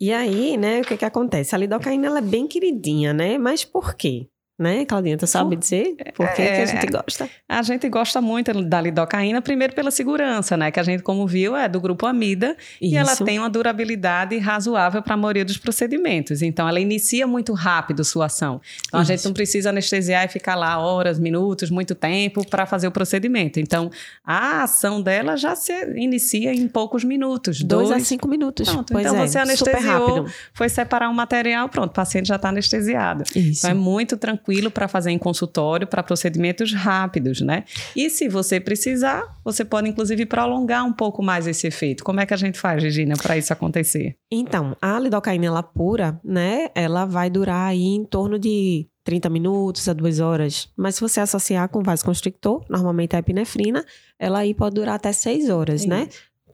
E aí, né, o que que acontece? A lidocaína, ela é bem queridinha, né? Mas por quê? Né, Claudinha, tu sabe dizer por que, É, que a gente gosta? A gente gosta muito da lidocaína, primeiro pela segurança, né? Que a gente, como viu, é do grupo Amida e ela Isso. tem uma durabilidade razoável para a maioria dos procedimentos. Então, ela inicia muito rápido sua ação. Então, a gente Isso. não precisa anestesiar e ficar lá horas, minutos, muito tempo para fazer o procedimento. Então, a ação dela já se inicia em poucos minutos. Dois, Dois, a cinco minutos. Pronto, pois então é, você anestesiou, foi separar um material, pronto, o paciente já está anestesiado. Isso. Então é muito tranquilo para fazer em consultório, para procedimentos rápidos, né? E se você precisar, você pode inclusive prolongar um pouco mais esse efeito. Como é que a gente faz, Regina, para isso acontecer? Então, a lidocaína, ela pura, né? Ela vai durar aí em torno de 30 minutos a 2 horas. Mas se você associar com vasoconstrictor, normalmente a epinefrina, ela aí pode durar até 6 horas, né?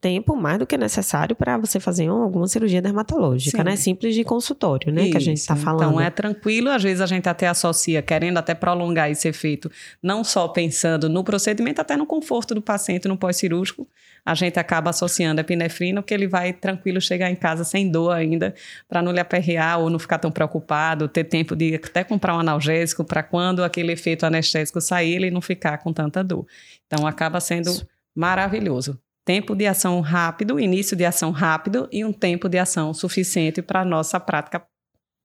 Tempo mais do que necessário para você fazer um- alguma cirurgia dermatológica, Sim. né? Simples de consultório, né? Que a gente está Isso. falando. Então é tranquilo, às vezes a gente até associa, querendo até prolongar esse efeito, não só pensando no procedimento, até no conforto do paciente no pós-cirúrgico, a gente acaba associando a epinefrina, porque ele vai tranquilo chegar em casa sem dor ainda, para não lhe aperrear ou não ficar tão preocupado, ter tempo de até comprar um analgésico para quando aquele efeito anestésico sair, ele não ficar com tanta dor. Então acaba sendo Isso. maravilhoso. Tempo de ação rápido, início de ação rápido e um tempo de ação suficiente para a nossa prática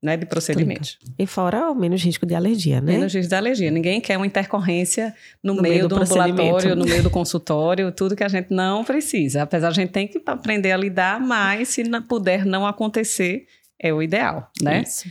né, de procedimentos. E fora o menos risco de alergia, né? Menos risco de alergia. Ninguém quer uma intercorrência no, No meio, meio do, do ambulatório, no meio do consultório, tudo que a gente não precisa. Apesar a gente tem que aprender a lidar, mas se não- puder não acontecer, é o ideal, né? Isso.